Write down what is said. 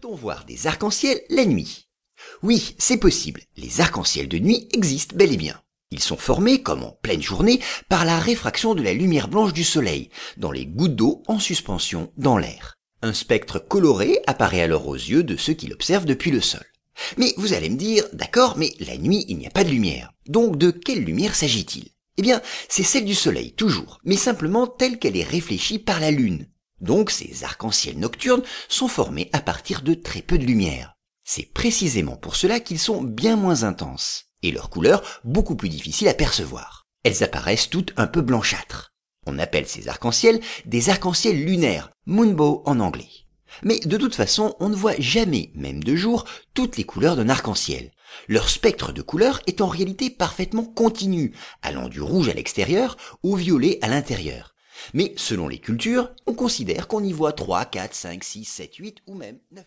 Peut-on voir des arcs-en-ciel la nuit? Oui, c'est possible. Les arcs-en-ciel de nuit existent bel et bien. Ils sont formés, comme en pleine journée, par la réfraction de la lumière blanche du soleil, dans les gouttes d'eau en suspension dans l'air. Un spectre coloré apparaît alors aux yeux de ceux qui l'observent depuis le sol. Mais vous allez me dire, d'accord, mais la nuit il n'y a pas de lumière. Donc de quelle lumière s'agit-il? Eh bien, c'est celle du soleil, toujours, mais simplement telle qu'elle est réfléchie par la lune. Donc ces arcs-en-ciel nocturnes sont formés à partir de très peu de lumière. C'est précisément pour cela qu'ils sont bien moins intenses et leur couleur beaucoup plus difficile à percevoir. Elles apparaissent toutes un peu blanchâtres. On appelle ces arcs-en-ciel des arcs-en-ciel lunaires, moonbow en anglais. Mais de toute façon, on ne voit jamais, même de jour, toutes les couleurs d'un arc-en-ciel. Leur spectre de couleurs est en réalité parfaitement continu, allant du rouge à l'extérieur au violet à l'intérieur. Mais selon les cultures, on considère qu'on y voit 3, 4, 5, 6, 7, 8 ou même 9